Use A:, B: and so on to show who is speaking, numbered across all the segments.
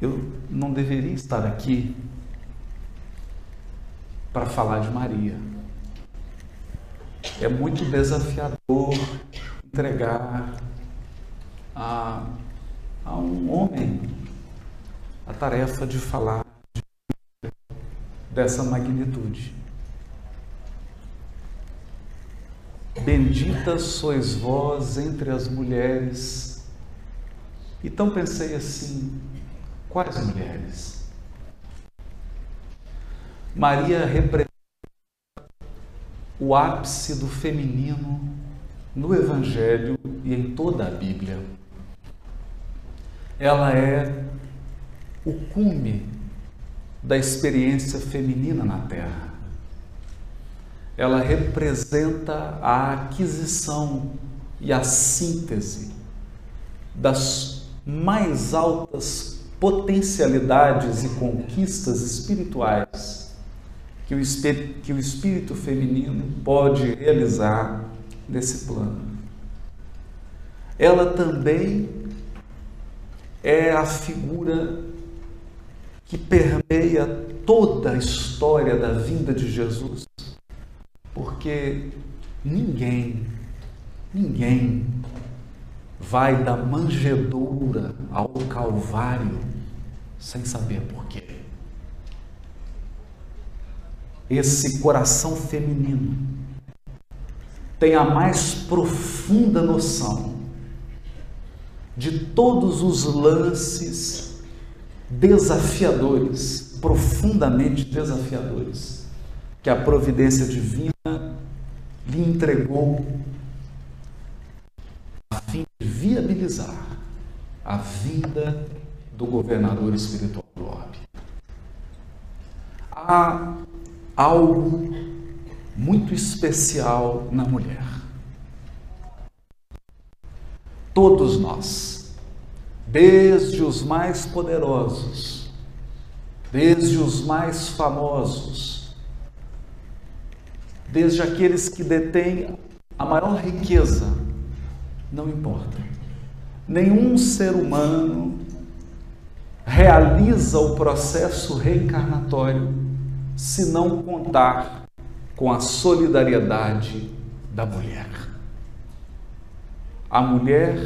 A: eu não deveria estar aqui para falar de Maria. É muito desafiador entregar a, a um homem a tarefa de falar de, dessa magnitude. Bendita sois vós entre as mulheres. Então pensei assim: quais mulheres? Maria representa o ápice do feminino no Evangelho e em toda a Bíblia. Ela é o cume da experiência feminina na Terra. Ela representa a aquisição e a síntese das mais altas potencialidades e conquistas espirituais que o, espírito, que o espírito feminino pode realizar nesse plano. Ela também é a figura que permeia toda a história da vinda de Jesus, porque ninguém, ninguém vai da manjedoura ao Calvário sem saber porquê esse coração feminino tem a mais profunda noção de todos os lances desafiadores, profundamente desafiadores, que a providência divina lhe entregou viabilizar a vinda do governador espiritual do orbe. A algo muito especial na mulher. Todos nós, desde os mais poderosos, desde os mais famosos, desde aqueles que detêm a maior riqueza, não importa. Nenhum ser humano realiza o processo reencarnatório se não contar com a solidariedade da mulher. A mulher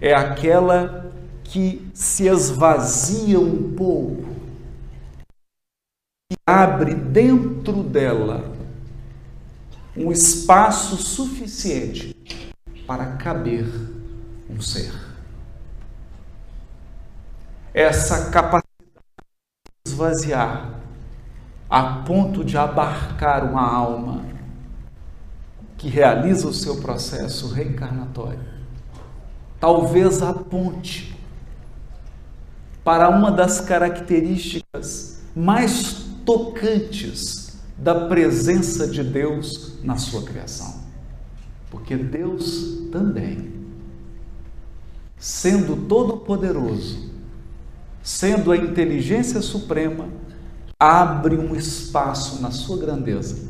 A: é aquela que se esvazia um pouco e abre dentro dela um espaço suficiente para caber um ser. Essa capacidade de esvaziar a ponto de abarcar uma alma que realiza o seu processo reencarnatório. Talvez aponte para uma das características mais tocantes da presença de Deus na sua criação. Porque Deus também, sendo todo-poderoso, sendo a inteligência suprema, abre um espaço na sua grandeza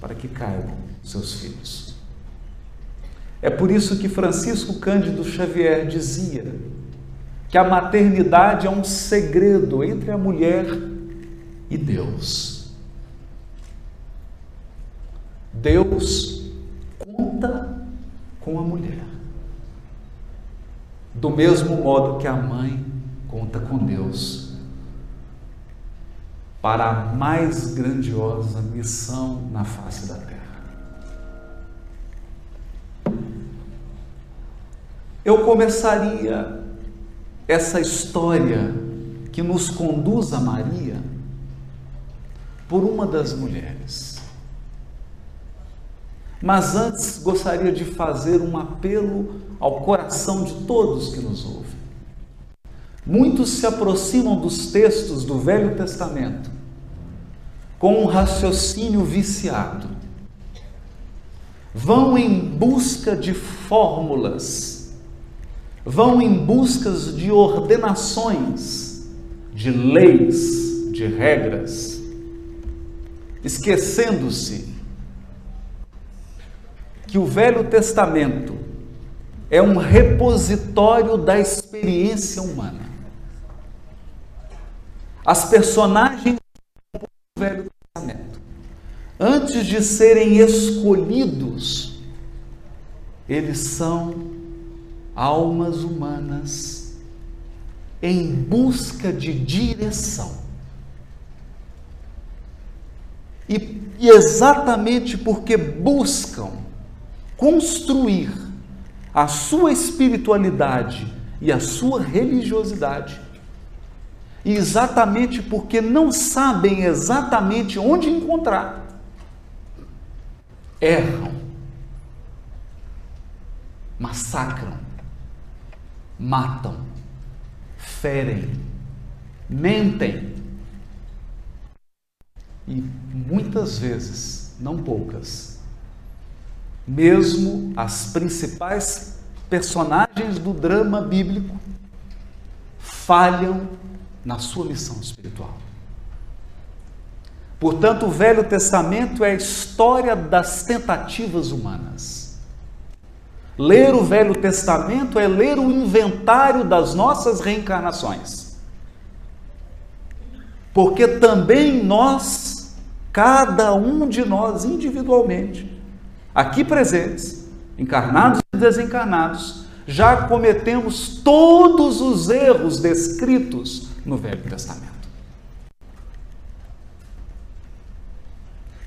A: para que caibam seus filhos. É por isso que Francisco Cândido Xavier dizia que a maternidade é um segredo entre a mulher e Deus. Deus conta com a mulher. Do mesmo modo que a mãe conta com Deus para a mais grandiosa missão na face da terra. Eu começaria essa história que nos conduz a Maria por uma das mulheres. Mas antes gostaria de fazer um apelo ao coração de todos que nos ouvem. Muitos se aproximam dos textos do Velho Testamento com um raciocínio viciado. Vão em busca de fórmulas, vão em busca de ordenações, de leis, de regras, esquecendo-se que o Velho Testamento é um repositório da experiência humana. as personagens do Velho Testamento, antes de serem escolhidos, eles são almas humanas em busca de direção. E, e exatamente porque buscam construir a sua espiritualidade e a sua religiosidade, e exatamente porque não sabem exatamente onde encontrar, erram, massacram, matam, ferem, mentem. E muitas vezes, não poucas, mesmo as principais personagens do drama bíblico falham na sua missão espiritual. Portanto, o Velho Testamento é a história das tentativas humanas. Ler o Velho Testamento é ler o inventário das nossas reencarnações. Porque também nós, cada um de nós individualmente, aqui presentes, encarnados e desencarnados, já cometemos todos os erros descritos no Velho Testamento.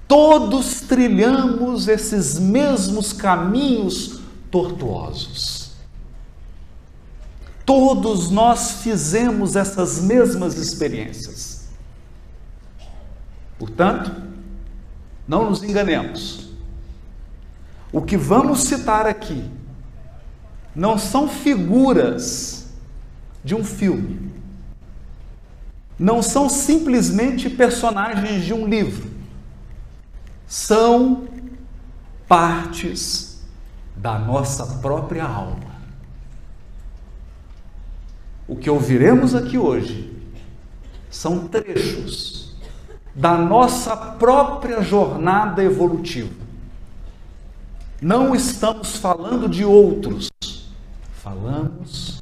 A: Todos trilhamos esses mesmos caminhos tortuosos. Todos nós fizemos essas mesmas experiências. Portanto, não nos enganemos. O que vamos citar aqui não são figuras de um filme não são simplesmente personagens de um livro, são partes da nossa própria alma. O que ouviremos aqui hoje são trechos da nossa própria jornada evolutiva. Não estamos falando de outros, falamos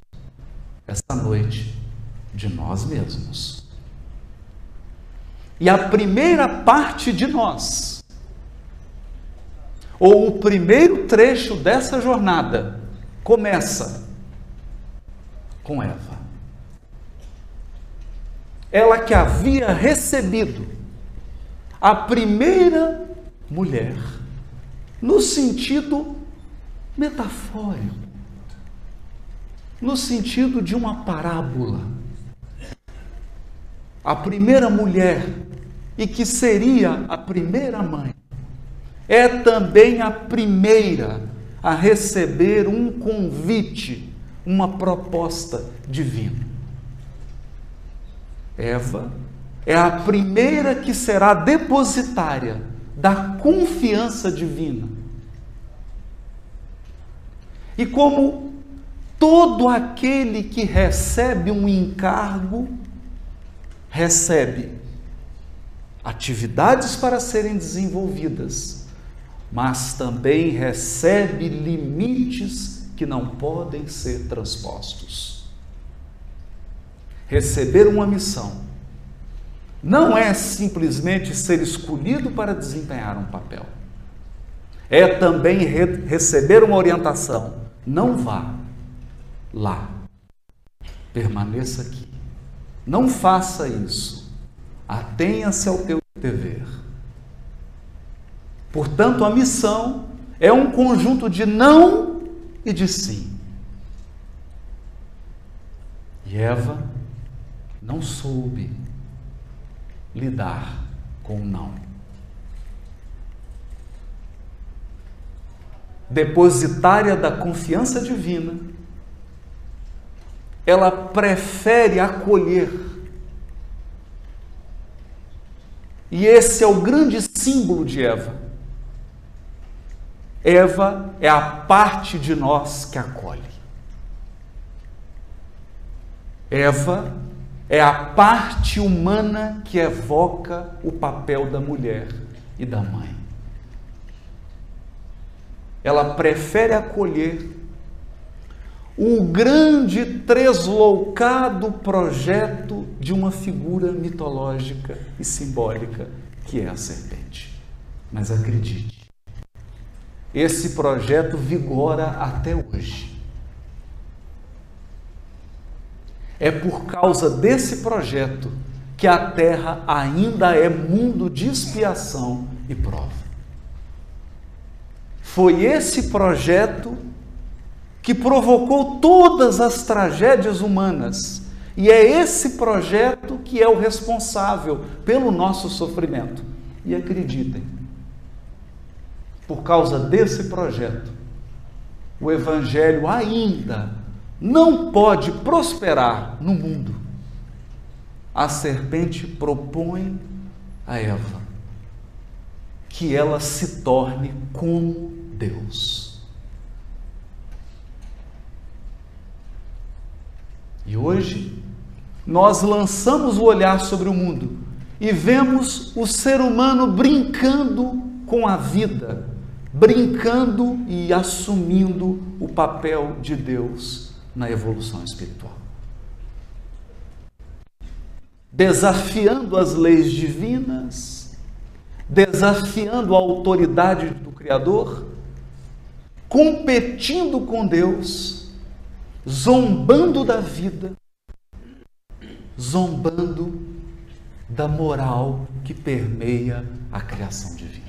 A: esta noite de nós mesmos. E a primeira parte de nós, ou o primeiro trecho dessa jornada, começa com Eva. Ela que havia recebido a primeira mulher, no sentido metafórico, no sentido de uma parábola. A primeira mulher e que seria a primeira mãe, é também a primeira a receber um convite, uma proposta divina. Eva é a primeira que será depositária da confiança divina. E como todo aquele que recebe um encargo, recebe atividades para serem desenvolvidas, mas também recebe limites que não podem ser transpostos. Receber uma missão não é simplesmente ser escolhido para desempenhar um papel. É também re receber uma orientação. Não vá lá. Permaneça aqui. Não faça isso Atenha-se ao teu dever. Portanto, a missão é um conjunto de não e de sim. E Eva não soube lidar com o não. Depositária da confiança divina, ela prefere acolher E esse é o grande símbolo de Eva. Eva é a parte de nós que acolhe. Eva é a parte humana que evoca o papel da mulher e da mãe. Ela prefere acolher o grande tresloucado projeto de uma figura mitológica e simbólica que é a serpente. Mas acredite, esse projeto vigora até hoje. É por causa desse projeto que a terra ainda é mundo de expiação e prova. Foi esse projeto que provocou todas as tragédias humanas. E é esse projeto que é o responsável pelo nosso sofrimento. E acreditem, por causa desse projeto, o Evangelho ainda não pode prosperar no mundo. A serpente propõe a Eva que ela se torne como Deus. E hoje, nós lançamos o olhar sobre o mundo e vemos o ser humano brincando com a vida, brincando e assumindo o papel de Deus na evolução espiritual. Desafiando as leis divinas, desafiando a autoridade do Criador, competindo com Deus zombando da vida, zombando da moral que permeia a criação divina.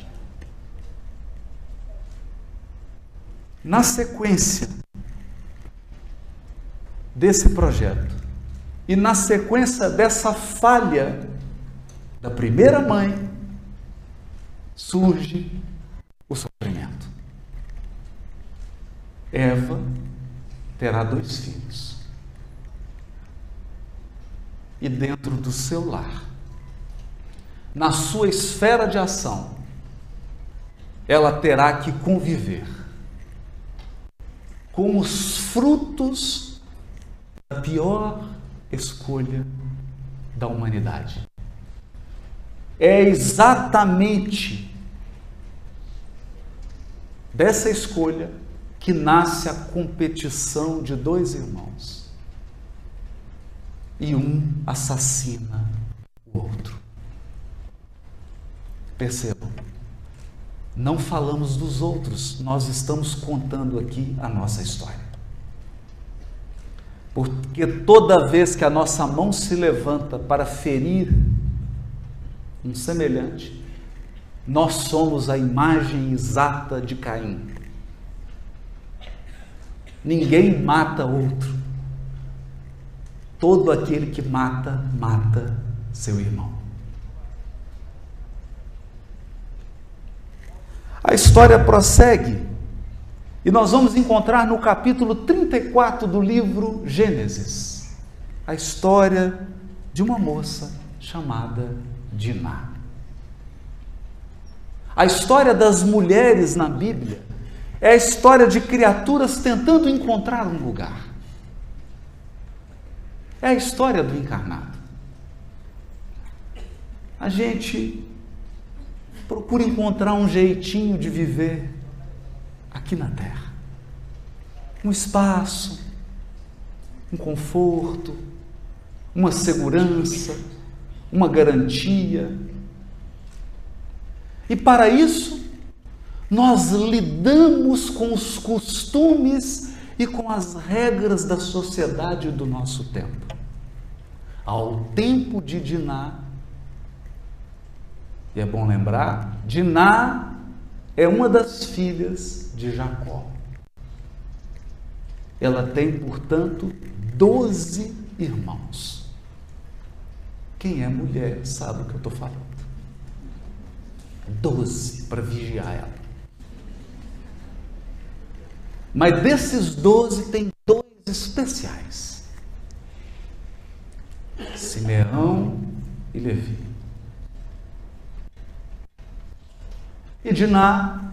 A: Na sequência desse projeto e na sequência dessa falha da primeira mãe, surge o sofrimento. Eva terá dois filhos. E dentro do seu lar, na sua esfera de ação, ela terá que conviver com os frutos da pior escolha da humanidade. É exatamente dessa escolha que nasce a competição de dois irmãos. E um assassina o outro. Percebam, não falamos dos outros, nós estamos contando aqui a nossa história. Porque toda vez que a nossa mão se levanta para ferir um semelhante, nós somos a imagem exata de Caim. Ninguém mata outro. Todo aquele que mata, mata seu irmão. A história prossegue e nós vamos encontrar no capítulo 34 do livro Gênesis a história de uma moça chamada Diná. A história das mulheres na Bíblia é a história de criaturas tentando encontrar um lugar. É a história do encarnado. A gente procura encontrar um jeitinho de viver aqui na Terra. Um espaço, um conforto, uma segurança, uma garantia. E para isso, nós lidamos com os costumes e com as regras da sociedade do nosso tempo. Ao tempo de Diná, e é bom lembrar, Diná é uma das filhas de Jacó. Ela tem, portanto, doze irmãos. Quem é mulher sabe o que eu estou falando. Doze para vigiar ela. Mas desses doze tem dois especiais: Simeão e Levi. E Diná,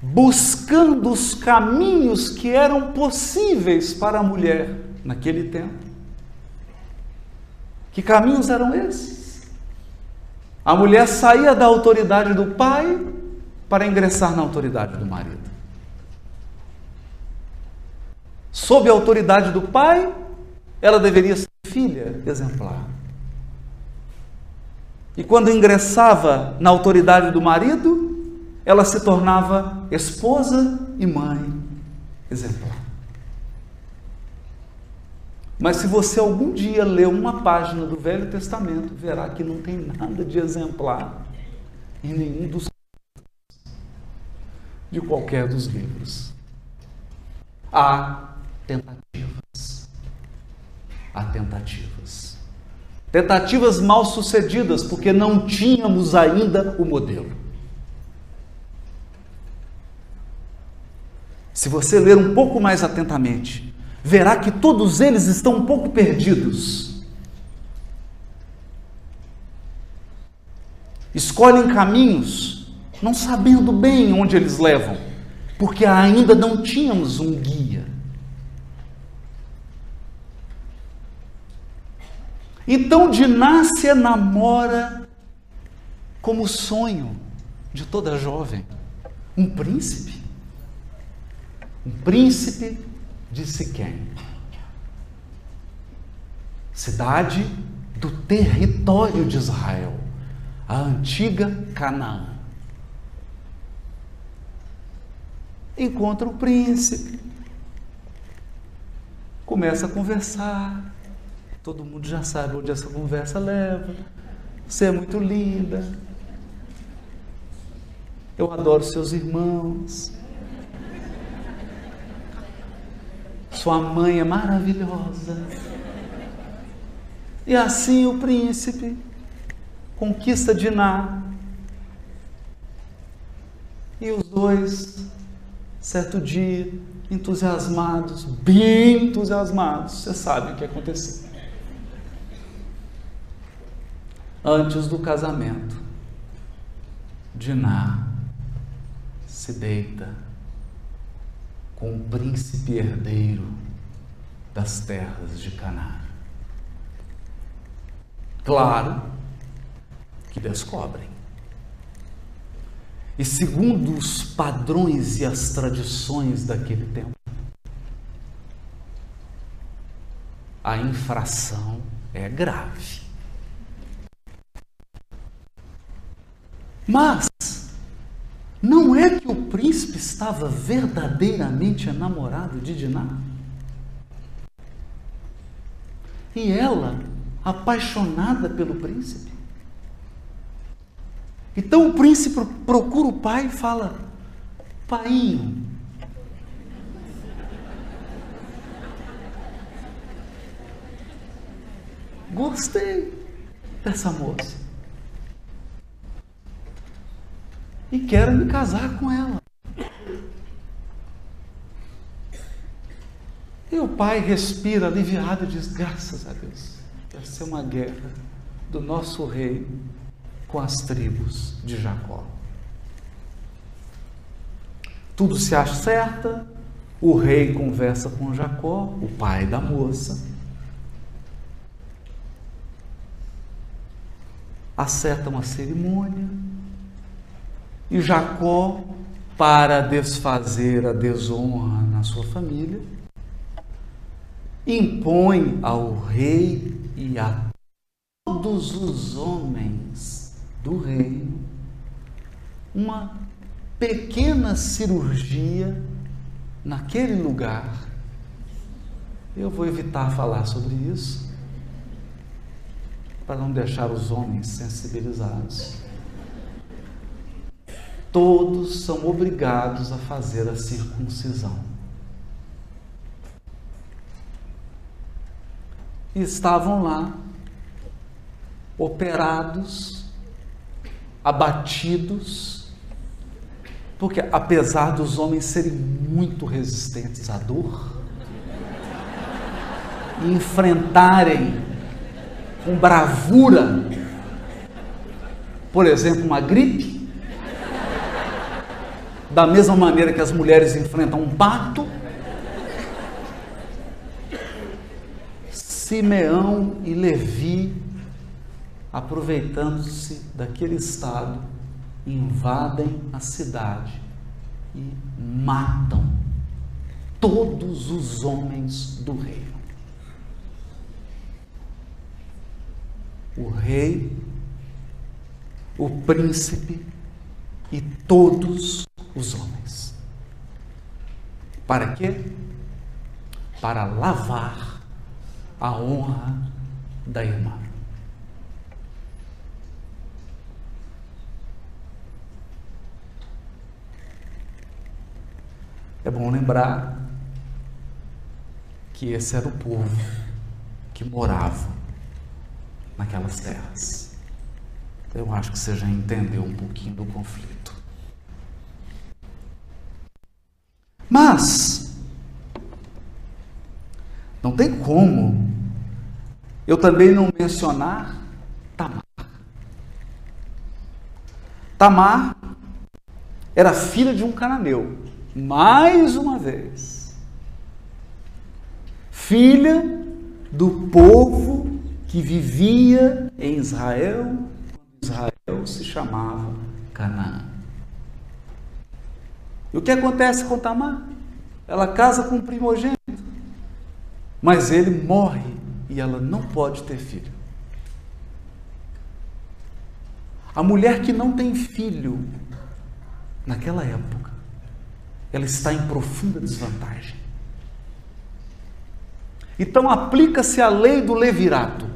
A: buscando os caminhos que eram possíveis para a mulher naquele tempo. Que caminhos eram esses? A mulher saía da autoridade do pai para ingressar na autoridade do marido. sob a autoridade do pai, ela deveria ser filha exemplar. E quando ingressava na autoridade do marido, ela se tornava esposa e mãe exemplar. Mas se você algum dia ler uma página do Velho Testamento, verá que não tem nada de exemplar em nenhum dos de qualquer dos livros. Há tentativas. Há tentativas. Tentativas mal sucedidas, porque não tínhamos ainda o modelo. Se você ler um pouco mais atentamente, verá que todos eles estão um pouco perdidos. Escolhem caminhos não sabendo bem onde eles levam, porque ainda não tínhamos um guia. Então Dinácia namora como sonho de toda jovem um príncipe. Um príncipe de Siquém. Cidade do território de Israel, a antiga Canaã. Encontra o príncipe, começa a conversar, todo mundo já sabe onde essa conversa leva. Você é muito linda. Eu adoro seus irmãos. Sua mãe é maravilhosa. E assim o príncipe conquista Diná. E os dois, certo dia, entusiasmados, bem entusiasmados, você sabe o que aconteceu. Antes do casamento, Diná se deita com o príncipe herdeiro das terras de Canaã. Claro que descobrem. E segundo os padrões e as tradições daquele tempo, a infração é grave. Mas que o príncipe estava verdadeiramente enamorado de Diná? E ela, apaixonada pelo príncipe? Então o príncipe procura o pai e fala: Painho, gostei dessa moça. E quero me casar com ela. E o pai respira aliviado e diz: graças a Deus, vai ser uma guerra do nosso rei com as tribos de Jacó. Tudo se acerta, o rei conversa com Jacó, o pai da moça. Acerta uma cerimônia, e Jacó, para desfazer a desonra na sua família, impõe ao rei e a todos os homens do reino uma pequena cirurgia naquele lugar. Eu vou evitar falar sobre isso para não deixar os homens sensibilizados todos são obrigados a fazer a circuncisão. E estavam lá, operados, abatidos, porque apesar dos homens serem muito resistentes à dor, e enfrentarem com bravura, por exemplo, uma gripe, da mesma maneira que as mulheres enfrentam um parto, Simeão e Levi, aproveitando-se daquele estado, invadem a cidade e matam todos os homens do reino. O rei, o príncipe e todos os homens. Para quê? Para lavar a honra da irmã. É bom lembrar que esse era o povo que morava naquelas terras. Eu acho que você já entendeu um pouquinho do conflito. Mas, não tem como eu também não mencionar Tamar. Tamar era filha de um cananeu mais uma vez, filha do povo que vivia em Israel, Israel se chamava Canaã. E o que acontece com Tamar? Ela casa com um primogênito, mas ele morre e ela não pode ter filho. A mulher que não tem filho, naquela época, ela está em profunda desvantagem. Então aplica-se a lei do levirato.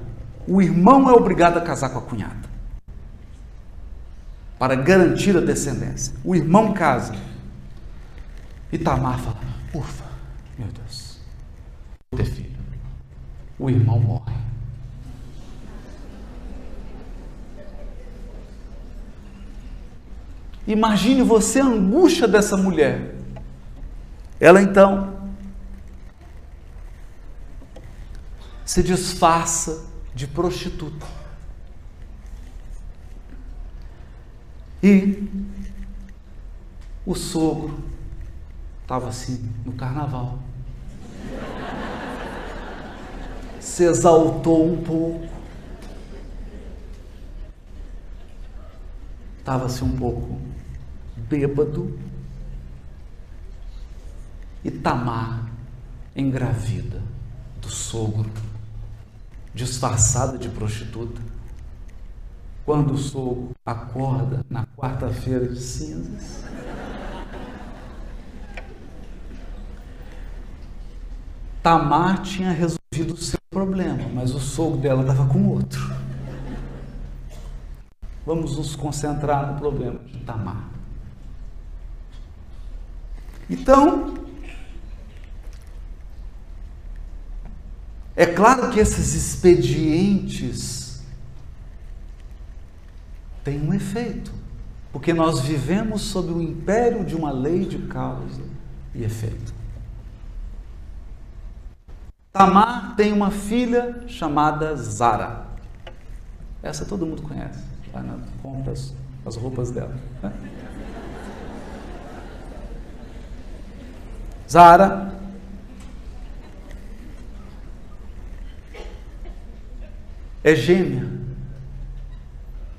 A: O irmão é obrigado a casar com a cunhada para garantir a descendência. O irmão casa. E Tamar fala: Ufa, meu Deus, vou ter filho. O irmão morre. Imagine você a angústia dessa mulher. Ela então se disfarça de prostituta. E o sogro estava assim no carnaval. Se exaltou um pouco. Estava-se um pouco bêbado e Tamar engravida do sogro, disfarçada de prostituta. Quando o sogro acorda na quarta-feira de cinzas, Tamar tinha resolvido o seu problema, mas o sogro dela estava com outro. Vamos nos concentrar no problema de Tamar. Então, É claro que esses expedientes têm um efeito, porque nós vivemos sob o império de uma lei de causa e efeito. Tamar tem uma filha chamada Zara. Essa todo mundo conhece. Vai na compra as, as roupas dela. Né? Zara é gêmea,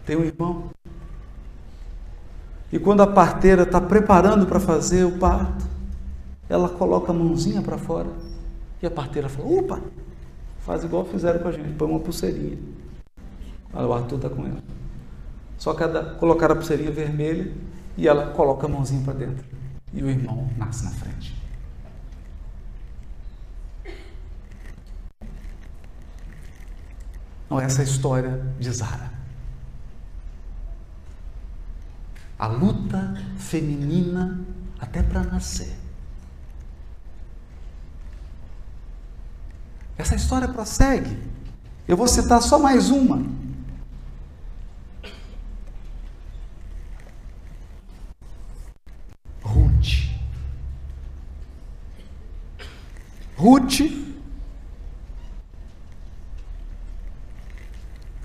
A: tem um irmão. E quando a parteira está preparando para fazer o parto, ela coloca a mãozinha para fora e a parteira fala: opa, faz igual fizeram com a gente, põe uma pulseirinha. Olha, o Arthur está com ela. Só que colocar a pulseirinha vermelha e ela coloca a mãozinha para dentro. E o irmão nasce na frente. Não, essa é a história de Zara. A luta feminina até para nascer. Essa história prossegue. Eu vou citar só mais uma. Ruth. Ruth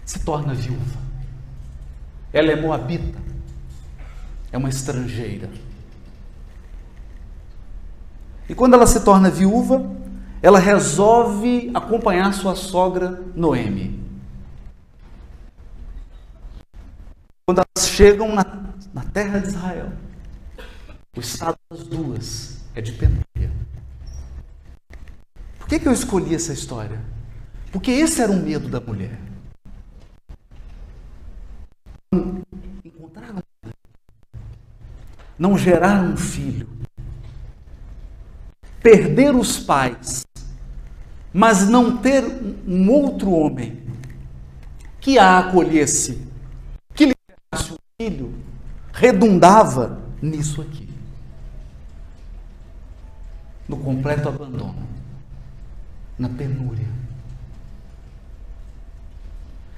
A: se torna viúva. Ela é moabita, é uma estrangeira. E quando ela se torna viúva, ela resolve acompanhar sua sogra Noemi. Quando elas chegam na, na terra de Israel, o estado das duas é de penúria. Por que, que eu escolhi essa história? Porque esse era o medo da mulher. Encontrar não gerar um filho, perder os pais, mas não ter um outro homem que a acolhesse, que lhe desse um filho, redundava nisso aqui no completo abandono, na penúria.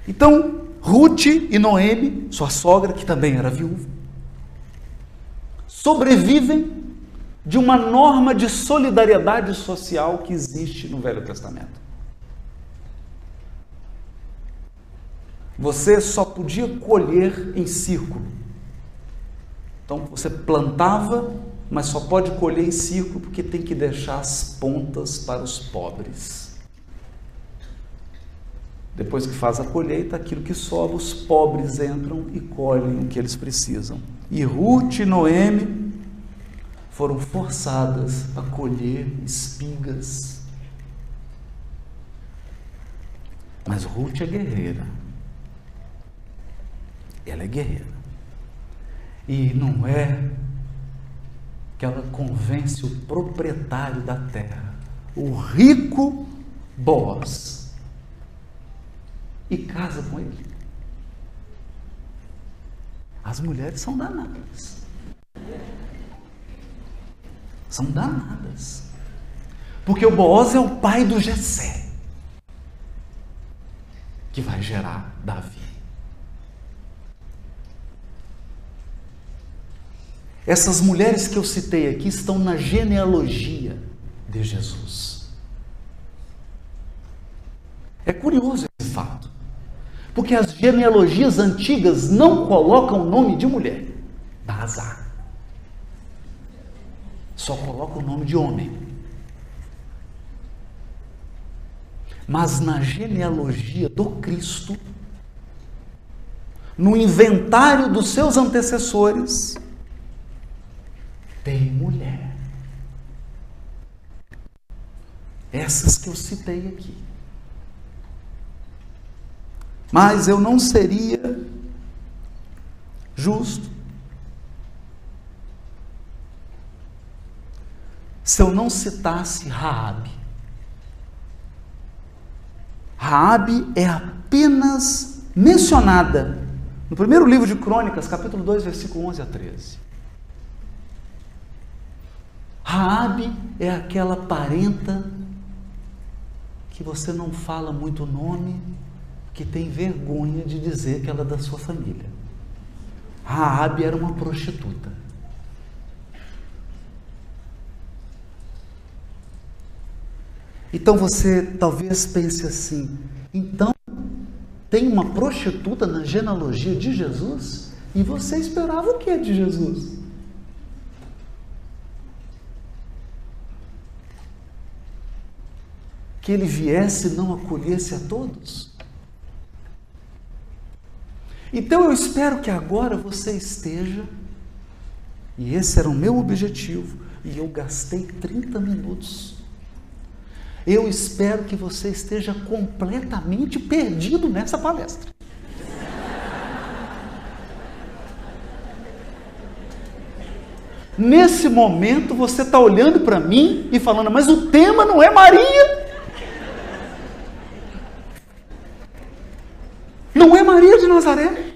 A: Então, Ruth e Noemi, sua sogra, que também era viúva, sobrevivem de uma norma de solidariedade social que existe no Velho Testamento. Você só podia colher em círculo. Então você plantava, mas só pode colher em círculo porque tem que deixar as pontas para os pobres. Depois que faz a colheita, aquilo que sobra, os pobres entram e colhem o que eles precisam. E Ruth e Noemi foram forçadas a colher espigas. Mas Ruth é guerreira. Ela é guerreira. E não é que ela convence o proprietário da terra, o rico Boaz e casa com ele. As mulheres são danadas. São danadas. Porque o Boaz é o pai do Jessé, que vai gerar Davi. Essas mulheres que eu citei aqui estão na genealogia de Jesus. É curioso esse fato. Porque as genealogias antigas não colocam o nome de mulher. Dá azar. Só coloca o nome de homem. Mas na genealogia do Cristo, no inventário dos seus antecessores, tem mulher. Essas que eu citei aqui. Mas eu não seria justo se eu não citasse Raabe. Raabe é apenas mencionada no primeiro livro de Crônicas, capítulo 2, versículo 11 a 13. Raabe é aquela parenta que você não fala muito o nome, que tem vergonha de dizer que ela é da sua família. Raabe era uma prostituta. Então você talvez pense assim: então tem uma prostituta na genealogia de Jesus? E você esperava o que de Jesus? Que ele viesse e não acolhesse a todos? Então eu espero que agora você esteja, e esse era o meu objetivo, e eu gastei 30 minutos. Eu espero que você esteja completamente perdido nessa palestra. Nesse momento você está olhando para mim e falando, mas o tema não é Maria. Não é Maria de Nazaré.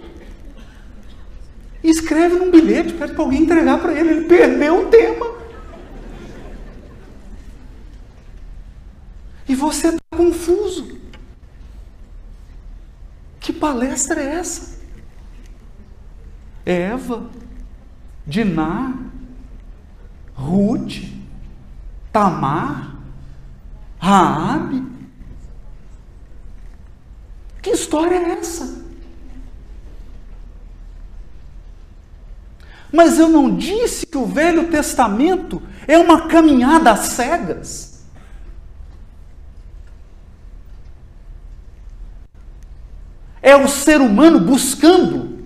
A: Escreve num bilhete, pede para alguém entregar para ele. Ele perdeu o tema. Você está confuso. Que palestra é essa? Eva, Diná, Ruth, Tamar, Raabe, que história é essa? Mas eu não disse que o Velho Testamento é uma caminhada às cegas. É o ser humano buscando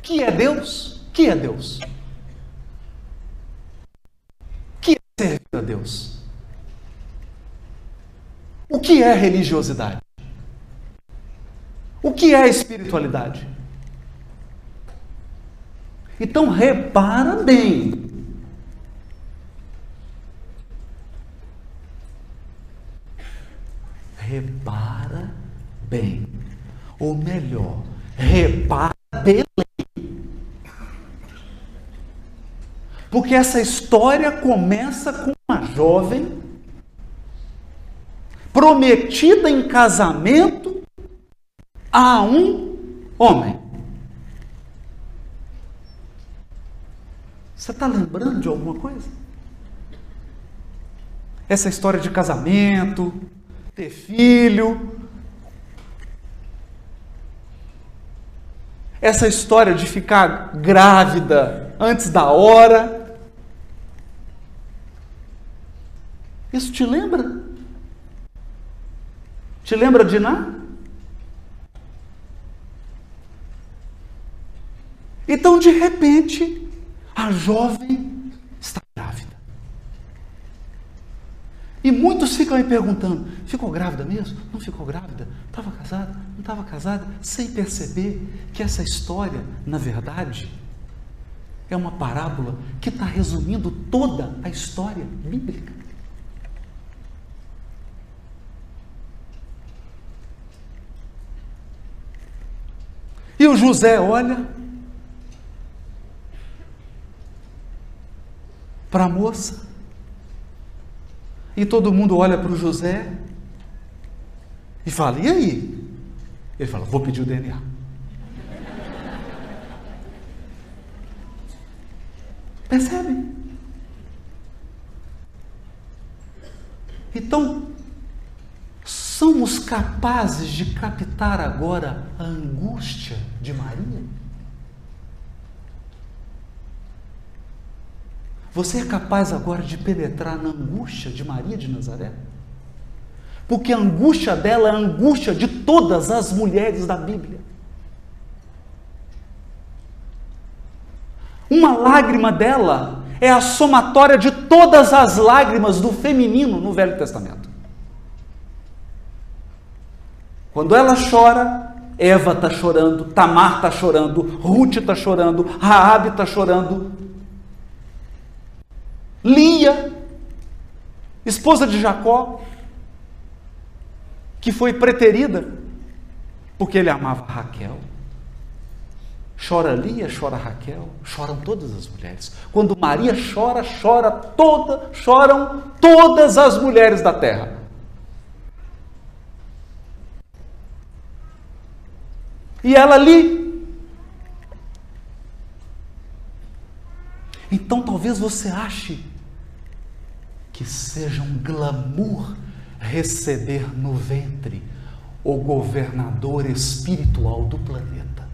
A: que é Deus, que é Deus. Que é servir a Deus. O que é religiosidade? O que é espiritualidade? Então repara bem. Repara bem. Ou melhor, repara bem. Porque essa história começa com uma jovem prometida em casamento a um homem. Você está lembrando de alguma coisa? Essa história de casamento, ter filho, essa história de ficar grávida antes da hora. Isso te lembra? Te lembra de Ná? Então, de repente, a jovem está grávida. E muitos ficam aí perguntando: ficou grávida mesmo? Não ficou grávida? Estava casada? Não estava casada? Sem perceber que essa história, na verdade, é uma parábola que está resumindo toda a história bíblica. E o José olha para a moça. E todo mundo olha para o José e fala: E aí? Ele fala: Vou pedir o DNA. Percebe? Então, somos capazes de captar agora a angústia de Maria? Você é capaz agora de penetrar na angústia de Maria de Nazaré? Porque a angústia dela é a angústia de todas as mulheres da Bíblia. Uma lágrima dela é a somatória de todas as lágrimas do feminino no Velho Testamento. Quando ela chora, Eva está chorando, Tamar está chorando, Ruth está chorando, Raabe está chorando, Lia, esposa de Jacó, que foi preterida porque ele amava Raquel. Chora Lia, chora Raquel, choram todas as mulheres. Quando Maria chora, chora toda, choram todas as mulheres da terra. E ela ali Então talvez você ache que seja um glamour receber no ventre o governador espiritual do planeta.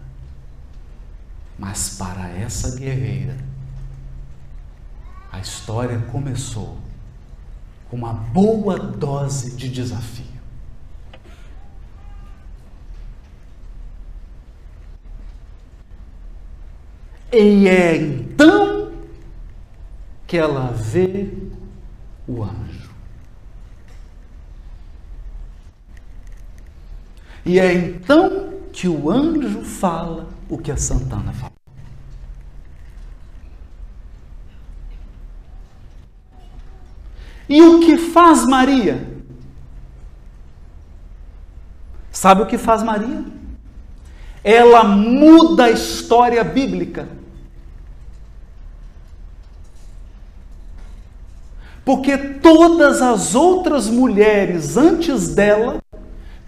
A: Mas para essa guerreira, a história começou com uma boa dose de desafio. E é então que ela vê o anjo. E é então que o anjo fala o que a Santana fala. E o que faz Maria? Sabe o que faz Maria? Ela muda a história bíblica. Porque todas as outras mulheres antes dela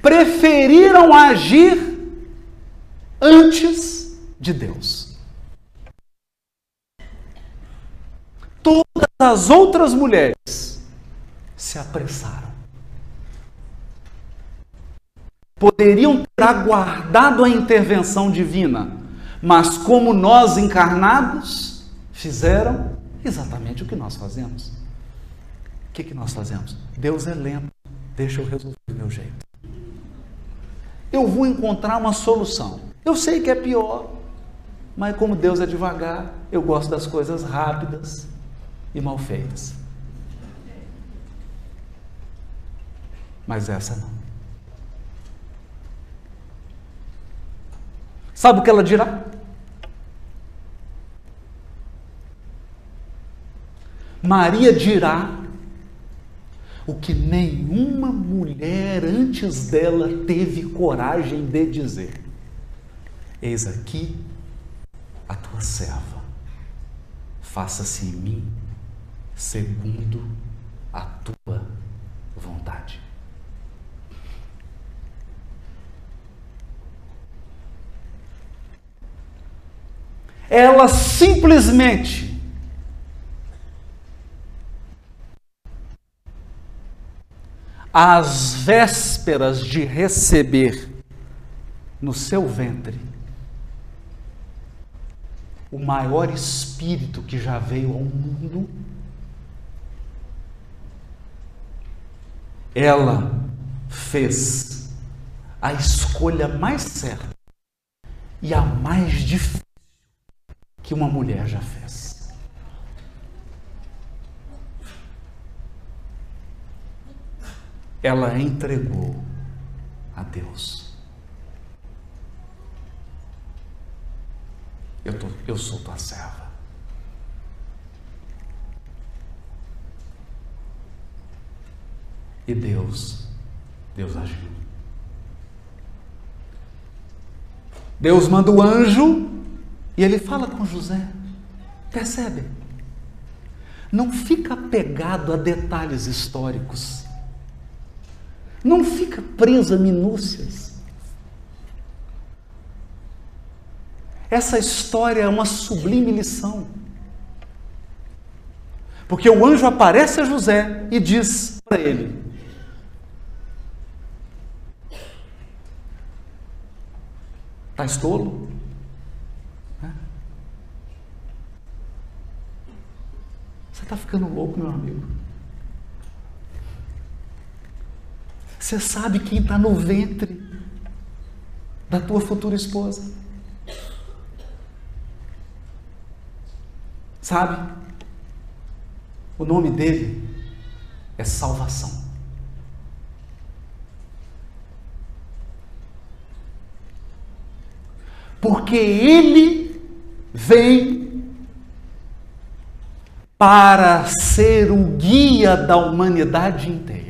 A: preferiram agir antes de Deus. Todas as outras mulheres se apressaram. Poderiam ter aguardado a intervenção divina, mas como nós encarnados, fizeram exatamente o que nós fazemos que, que nós fazemos? Deus é lento, deixa eu resolver do meu jeito. Eu vou encontrar uma solução. Eu sei que é pior, mas como Deus é devagar, eu gosto das coisas rápidas e mal feitas. mas essa não. Sabe o que ela dirá? Maria dirá o que nenhuma mulher antes dela teve coragem de dizer: Eis aqui a tua serva, faça-se em mim segundo a tua vontade. Ela simplesmente às vésperas de receber no seu ventre o maior espírito que já veio ao mundo, ela fez a escolha mais certa e a mais difícil que uma mulher já fez. Ela entregou a Deus. Eu, tô, eu sou tua serva. E Deus, Deus agiu. Deus manda o anjo e ele fala com José. Percebe? Não fica pegado a detalhes históricos. Não fica preso a minúcias. Essa história é uma sublime lição. Porque o anjo aparece a José e diz para ele: Estás tolo? Você está ficando louco, meu amigo. Você sabe quem está no ventre da tua futura esposa. Sabe? O nome dele é salvação. Porque ele vem para ser o guia da humanidade inteira.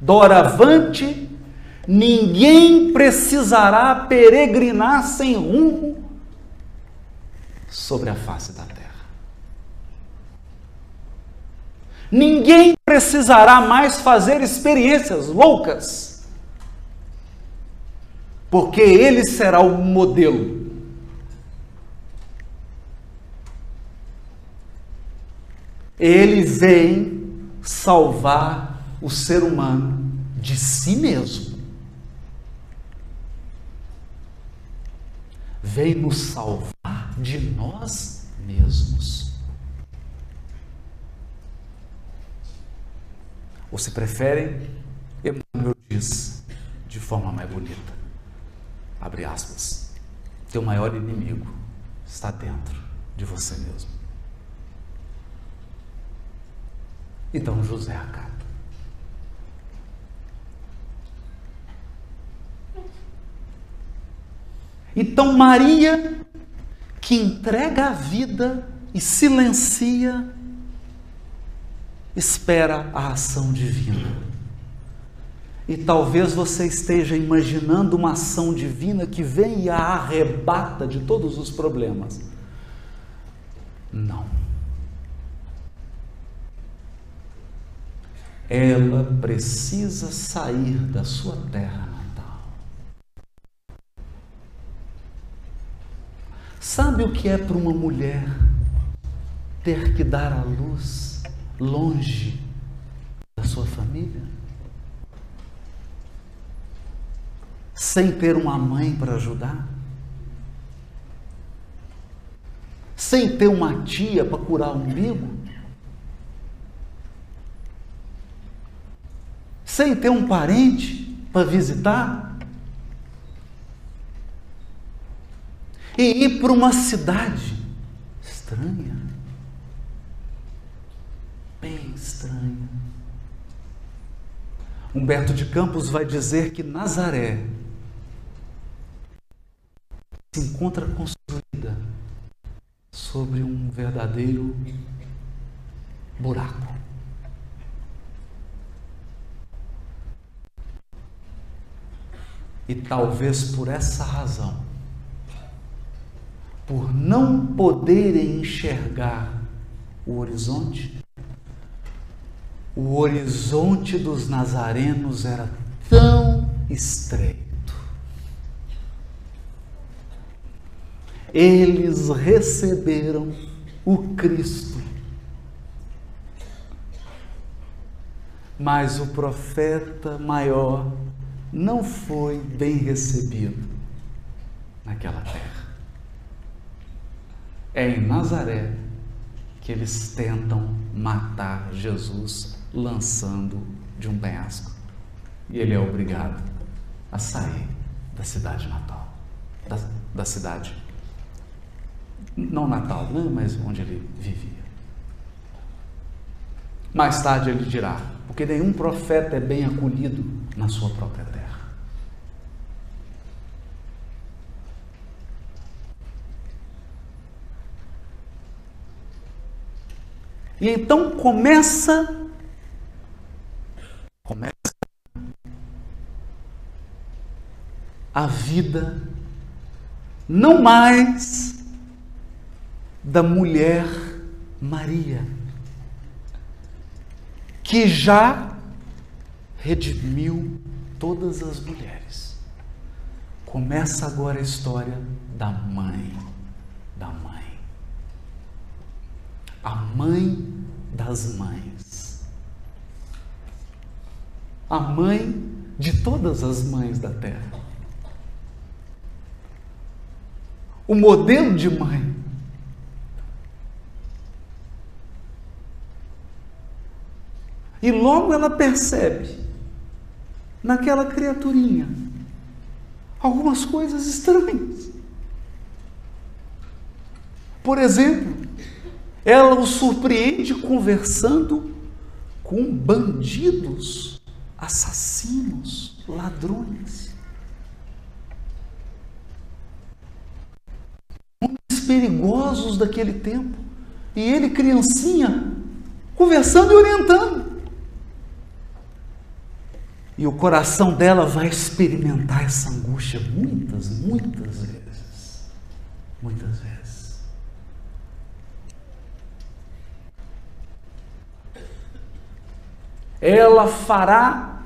A: Doravante, ninguém precisará peregrinar sem rumo sobre a face da terra. Ninguém precisará mais fazer experiências loucas, porque ele será o modelo Ele vem salvar o ser humano de si mesmo. Vem nos salvar de nós mesmos. Ou se preferem, Emmanuel diz de forma mais bonita, abre aspas, teu maior inimigo está dentro de você mesmo. Então José acata. Então Maria, que entrega a vida e silencia, espera a ação divina. E talvez você esteja imaginando uma ação divina que vem e a arrebata de todos os problemas. Não. ela precisa sair da sua terra natal. Sabe o que é para uma mulher ter que dar a luz longe da sua família? Sem ter uma mãe para ajudar? Sem ter uma tia para curar o umbigo? sem ter um parente para visitar? E ir para uma cidade estranha, bem estranha, Humberto de Campos vai dizer que Nazaré se encontra construída sobre um verdadeiro buraco. E talvez por essa razão, por não poderem enxergar o horizonte, o horizonte dos nazarenos era tão estreito. Eles receberam o Cristo. Mas o profeta maior não foi bem recebido naquela terra. É em Nazaré que eles tentam matar Jesus lançando de um penhasco. E ele é obrigado a sair da cidade natal, da, da cidade, não natal, né, mas onde ele vivia. Mais tarde ele dirá: porque nenhum profeta é bem acolhido na sua própria terra. E então começa começa a vida não mais da mulher Maria, que já redimiu todas as mulheres. Começa agora a história da mãe, da mãe. A mãe das mães a mãe de todas as mães da terra. O modelo de mãe. E logo ela percebe naquela criaturinha algumas coisas estranhas. Por exemplo, ela o surpreende conversando com bandidos assassinos, ladrões. Homens perigosos daquele tempo. E ele, criancinha, conversando e orientando. E o coração dela vai experimentar essa angústia muitas, muitas vezes. Muitas vezes. Ela fará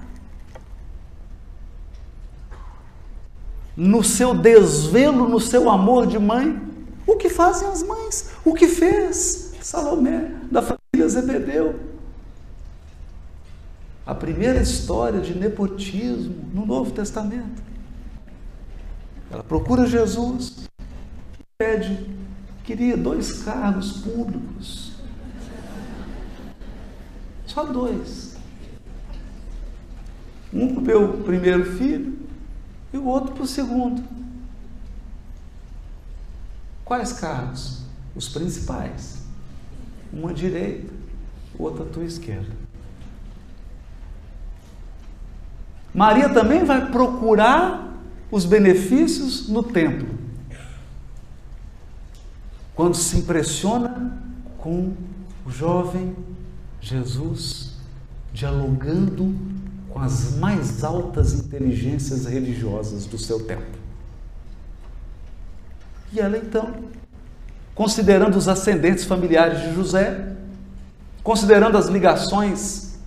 A: no seu desvelo, no seu amor de mãe, o que fazem as mães, o que fez Salomé da família Zebedeu. A primeira história de nepotismo no Novo Testamento. Ela procura Jesus, pede, queria dois cargos públicos. Só dois. Um para o meu primeiro filho e o outro para o segundo. Quais cargos? Os principais. Uma à direita, outra à tua esquerda. Maria também vai procurar os benefícios no templo. Quando se impressiona com o jovem Jesus dialogando com as mais altas inteligências religiosas do seu tempo. E ela então, considerando os ascendentes familiares de José, considerando as ligações,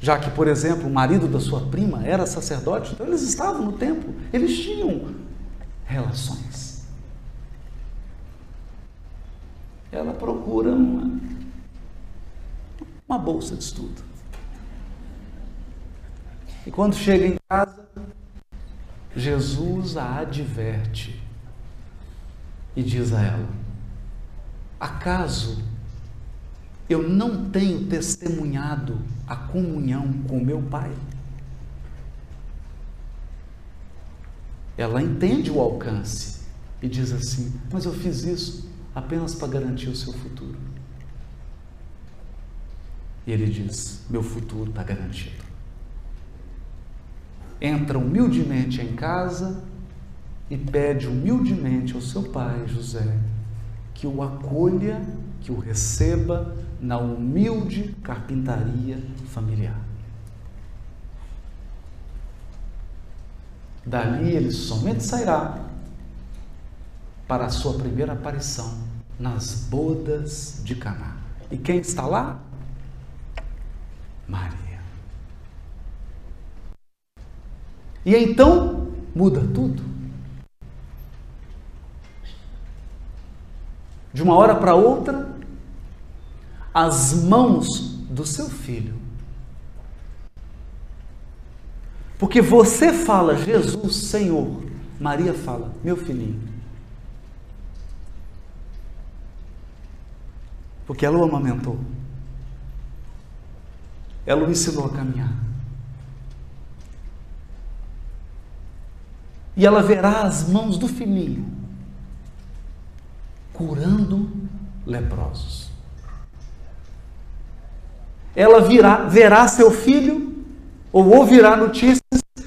A: já que, por exemplo, o marido da sua prima era sacerdote, então eles estavam no templo, eles tinham relações. Ela procura uma, uma bolsa de estudo. E quando chega em casa, Jesus a adverte e diz a ela: Acaso eu não tenho testemunhado a comunhão com meu Pai? Ela entende o alcance e diz assim: Mas eu fiz isso apenas para garantir o seu futuro. E ele diz: Meu futuro está garantido. Entra humildemente em casa e pede humildemente ao seu pai, José, que o acolha, que o receba na humilde carpintaria familiar. Dali ele somente sairá para a sua primeira aparição nas bodas de Caná. E quem está lá? Maria. E então muda tudo. De uma hora para outra, as mãos do seu filho. Porque você fala Jesus, Senhor, Maria fala, meu filhinho. Porque ela o amamentou. Ela o ensinou a caminhar. E ela verá as mãos do filhinho curando leprosos. Ela virá, verá seu filho ou ouvirá notícias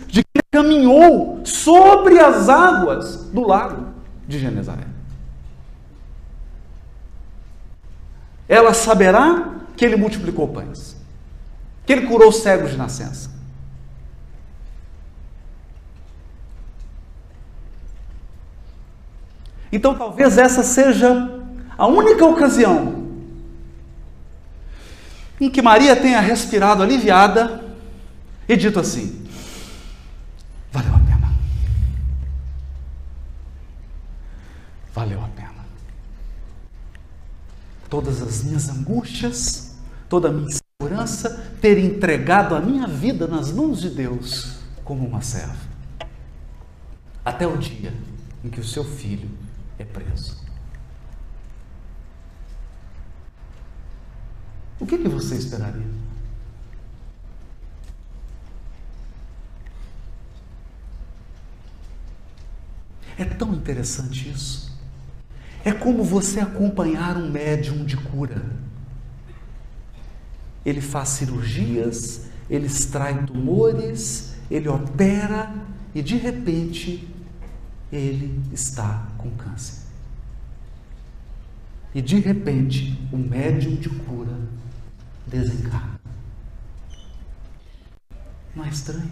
A: de que ele caminhou sobre as águas do lago de Genezaré. ela saberá que ele multiplicou pães, que ele curou cegos de nascença. Então talvez essa seja a única ocasião em que Maria tenha respirado aliviada e dito assim: valeu a pena. Valeu a pena todas as minhas angústias, toda a minha insegurança, ter entregado a minha vida nas mãos de Deus como uma serva. Até o dia em que o seu filho é preso. O que, que você esperaria? É tão interessante isso. É como você acompanhar um médium de cura. Ele faz cirurgias, ele extrai tumores, ele opera e de repente ele está com câncer. E de repente o médium de cura desencarna. Não é estranho?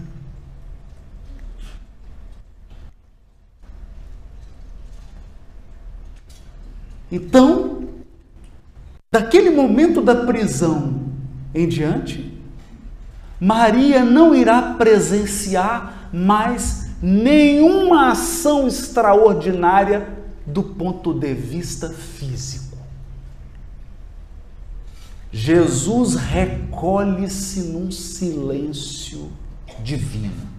A: Então, daquele momento da prisão em diante, Maria não irá presenciar mais nenhuma ação extraordinária do ponto de vista físico. Jesus recolhe-se num silêncio divino.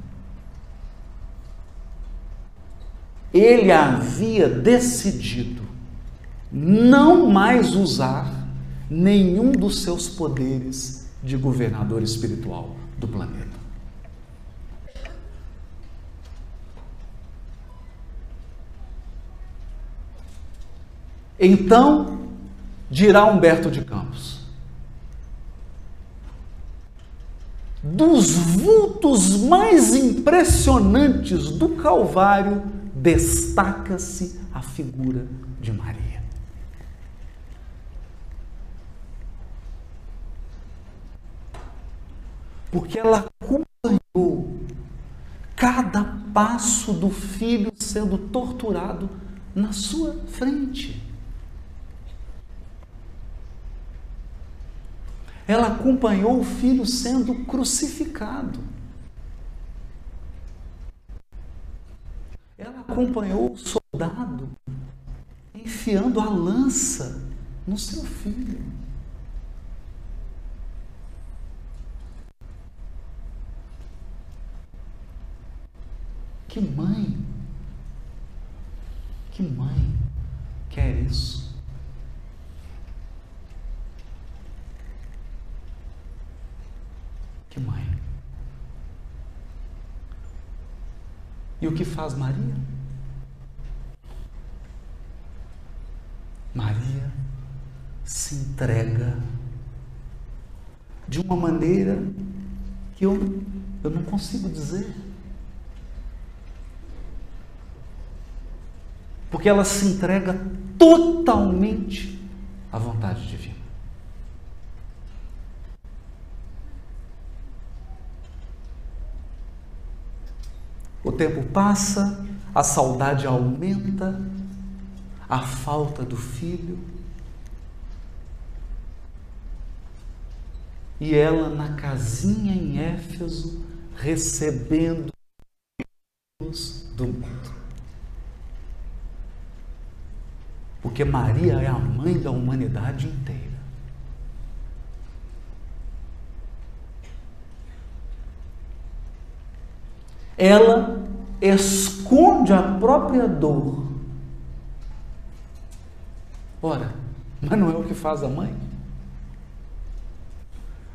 A: Ele havia decidido não mais usar nenhum dos seus poderes de governador espiritual do planeta. Então, dirá Humberto de Campos, dos vultos mais impressionantes do Calvário, destaca-se a figura de Maria. porque ela acompanhou cada passo do filho sendo torturado na sua frente. Ela acompanhou o filho sendo crucificado. Ela acompanhou o soldado enfiando a lança no seu filho. Que mãe, que mãe quer isso? que mãe. E o que faz Maria? Maria se entrega de uma maneira que eu, eu não consigo dizer. Porque ela se entrega totalmente à vontade divina. O tempo passa, a saudade aumenta, a falta do filho. E ela na casinha em Éfeso, recebendo do mundo. Porque Maria é a mãe da humanidade inteira. Ela esconde a própria dor. Ora, mas não é o que faz a mãe?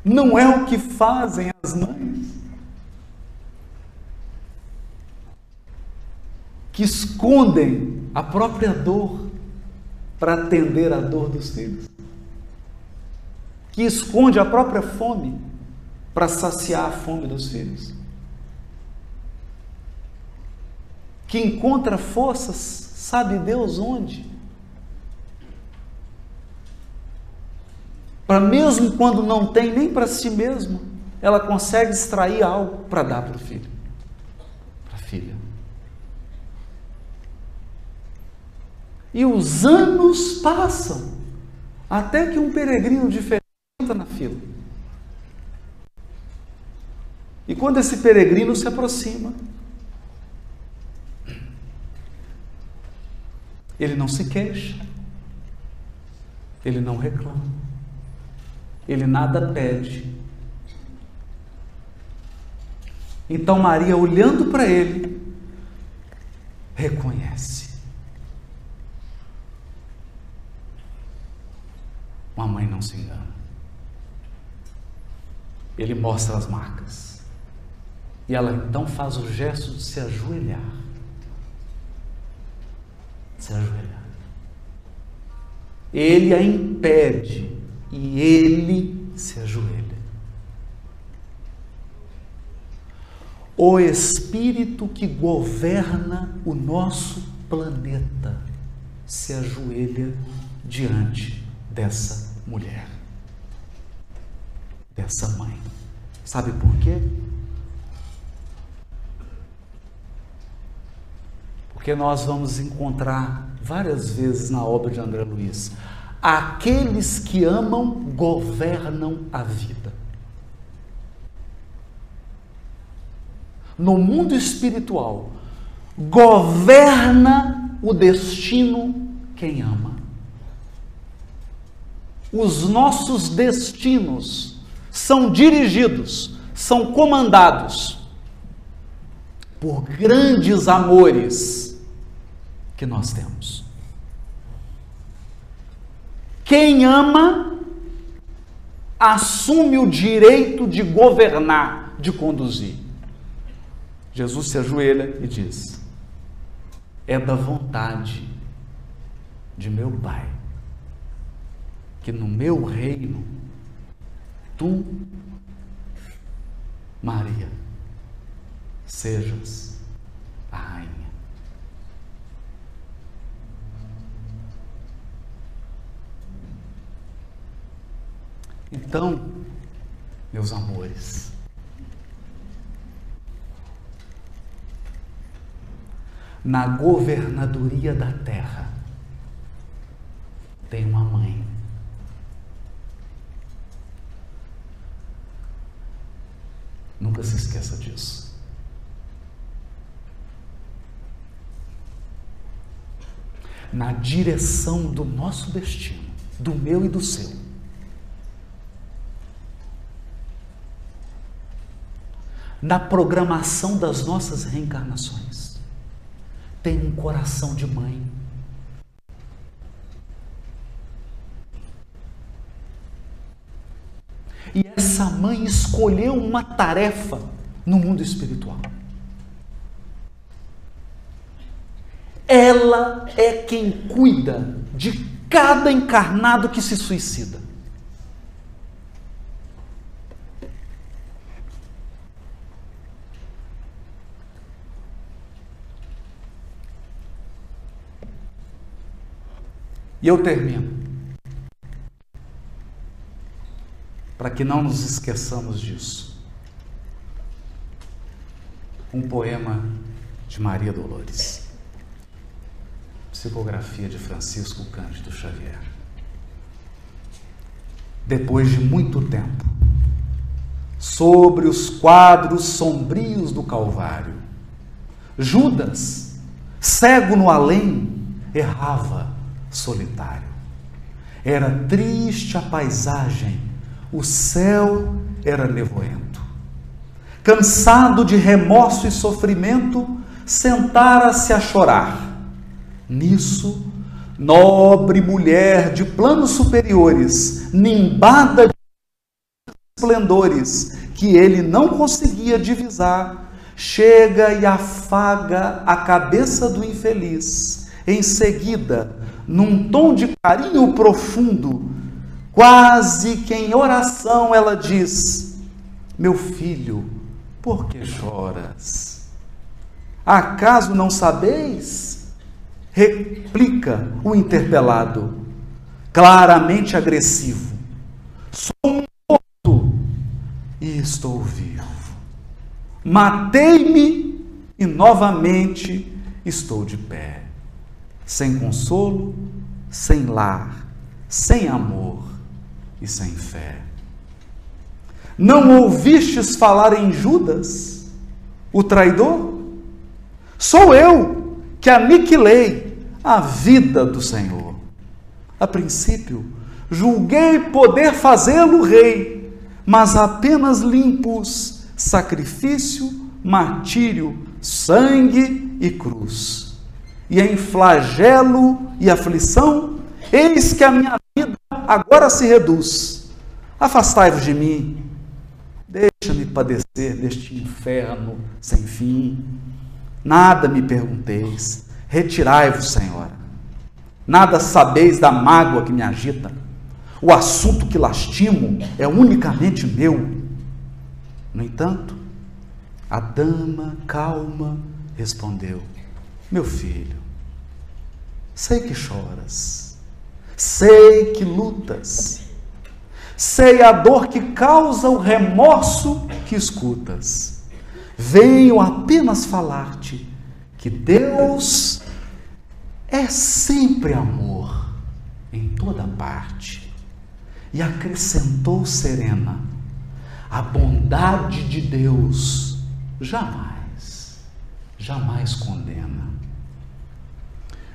A: Não é o que fazem as mães? Que escondem a própria dor para atender a dor dos filhos. Que esconde a própria fome para saciar a fome dos filhos. Que encontra forças, sabe Deus onde? Para mesmo quando não tem nem para si mesmo, ela consegue extrair algo para dar para o filho, para a filha. E os anos passam até que um peregrino diferente entra na fila. E quando esse peregrino se aproxima, ele não se queixa, ele não reclama ele nada pede. Então Maria, olhando para ele, reconhece. Uma mãe não se engana. Ele mostra as marcas. E ela então faz o gesto de se ajoelhar. Se ajoelhar. Ele a impede e ele se ajoelha. O Espírito que governa o nosso planeta se ajoelha diante dessa mulher, dessa mãe. Sabe por quê? Porque nós vamos encontrar várias vezes na obra de André Luiz Aqueles que amam governam a vida. No mundo espiritual, governa o destino quem ama. Os nossos destinos são dirigidos, são comandados por grandes amores que nós temos. Quem ama assume o direito de governar, de conduzir. Jesus se ajoelha e diz: É da vontade de meu Pai que no meu reino tu, Maria, sejas a rainha. Então, meus amores, na governadoria da terra tem uma mãe. Nunca se esqueça disso. Na direção do nosso destino, do meu e do seu na programação das nossas reencarnações. Tem um coração de mãe. E essa mãe escolheu uma tarefa no mundo espiritual. Ela é quem cuida de cada encarnado que se suicida. E eu termino. Para que não nos esqueçamos disso. Um poema de Maria Dolores. Psicografia de Francisco Cândido Xavier. Depois de muito tempo, sobre os quadros sombrios do Calvário, Judas, cego no além, errava solitário. Era triste a paisagem, o céu era nevoento. Cansado de remorso e sofrimento, sentara-se a chorar. Nisso, nobre mulher de planos superiores, nimbada de esplendores que ele não conseguia divisar, chega e afaga a cabeça do infeliz. Em seguida, num tom de carinho profundo, quase que em oração, ela diz: Meu filho, por que choras? Acaso não sabeis? Replica o interpelado, claramente agressivo: Sou morto e estou vivo. Matei-me e novamente estou de pé sem consolo, sem lar, sem amor e sem fé. Não ouvistes falar em Judas, o traidor? Sou eu que aniquilei a vida do Senhor. A princípio, julguei poder fazê-lo rei, mas apenas limpos sacrifício, martírio, sangue e cruz e em flagelo e aflição, eis que a minha vida agora se reduz. Afastai-vos de mim, deixa-me padecer deste inferno sem fim. Nada me pergunteis, retirai-vos, Senhora. Nada sabeis da mágoa que me agita. O assunto que lastimo é unicamente meu. No entanto, a dama calma respondeu: meu filho, sei que choras, sei que lutas, sei a dor que causa o remorso que escutas. Venho apenas falar-te que Deus é sempre amor em toda parte. E acrescentou serena: a bondade de Deus jamais, jamais condena.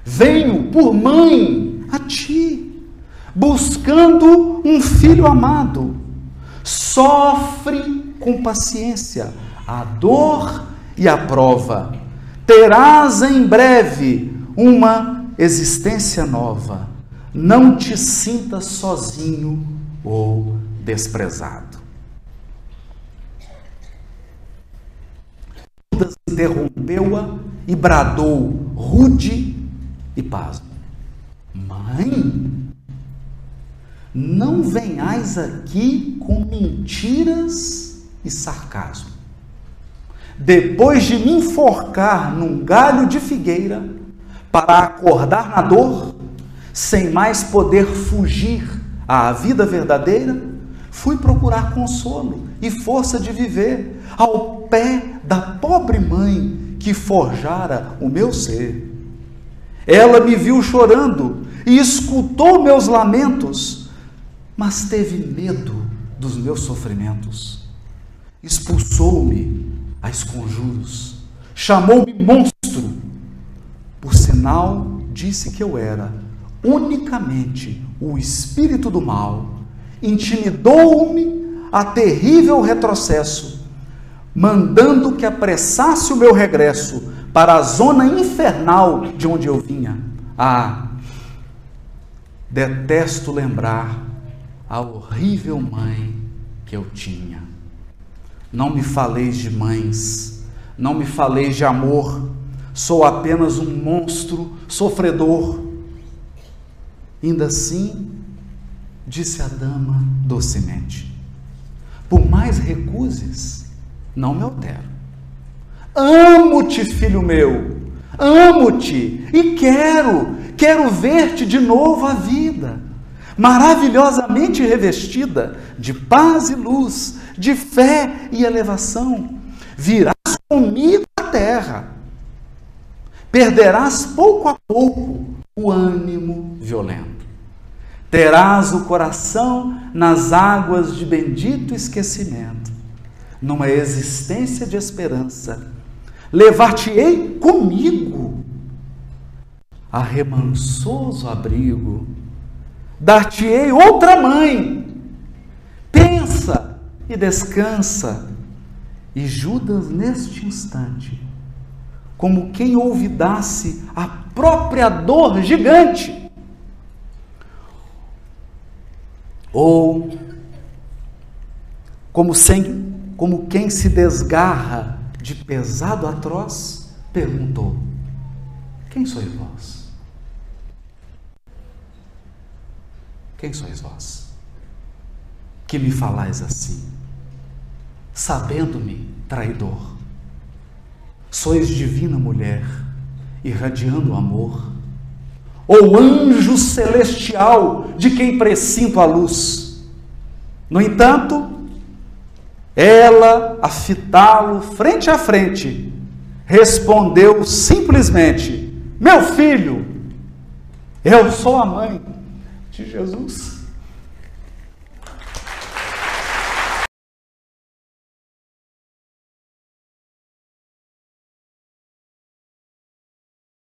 A: Venho por mãe a ti, buscando um filho amado. Sofre com paciência a dor e a prova. Terás em breve uma existência nova. Não te sintas sozinho ou desprezado. Judas interrompeu-a e bradou rude e pasmo. Mãe, não venhais aqui com mentiras e sarcasmo. Depois de me enforcar num galho de figueira para acordar na dor, sem mais poder fugir à vida verdadeira, fui procurar consolo e força de viver ao pé da pobre mãe que forjara o meu ser. Ela me viu chorando e escutou meus lamentos, mas teve medo dos meus sofrimentos. Expulsou-me a esconjuros, chamou-me monstro. Por sinal, disse que eu era unicamente o espírito do mal, intimidou-me a terrível retrocesso, mandando que apressasse o meu regresso para a zona infernal de onde eu vinha. Ah, detesto lembrar a horrível mãe que eu tinha. Não me faleis de mães, não me faleis de amor, sou apenas um monstro sofredor. Ainda assim, disse a dama docemente: Por mais recuses, não me altero. Amo-te, filho meu, amo-te e quero Quero ver-te de novo à vida, maravilhosamente revestida de paz e luz, de fé e elevação. Virás comigo à terra. Perderás pouco a pouco o ânimo violento. Terás o coração nas águas de bendito esquecimento, numa existência de esperança. Levar-te-ei comigo a remansoso abrigo. Dar-te-ei outra mãe. Pensa e descansa. E Judas, neste instante, como quem ouvidasse a própria dor gigante, ou como, sem, como quem se desgarra de pesado atroz, perguntou: Quem sois vós? Quem sois vós? Que me falais assim, sabendo-me traidor. Sois divina mulher, irradiando amor, ou anjo celestial de quem precinto a luz. No entanto, ela, a fitá-lo frente a frente, respondeu simplesmente: Meu filho, eu sou a mãe de Jesus.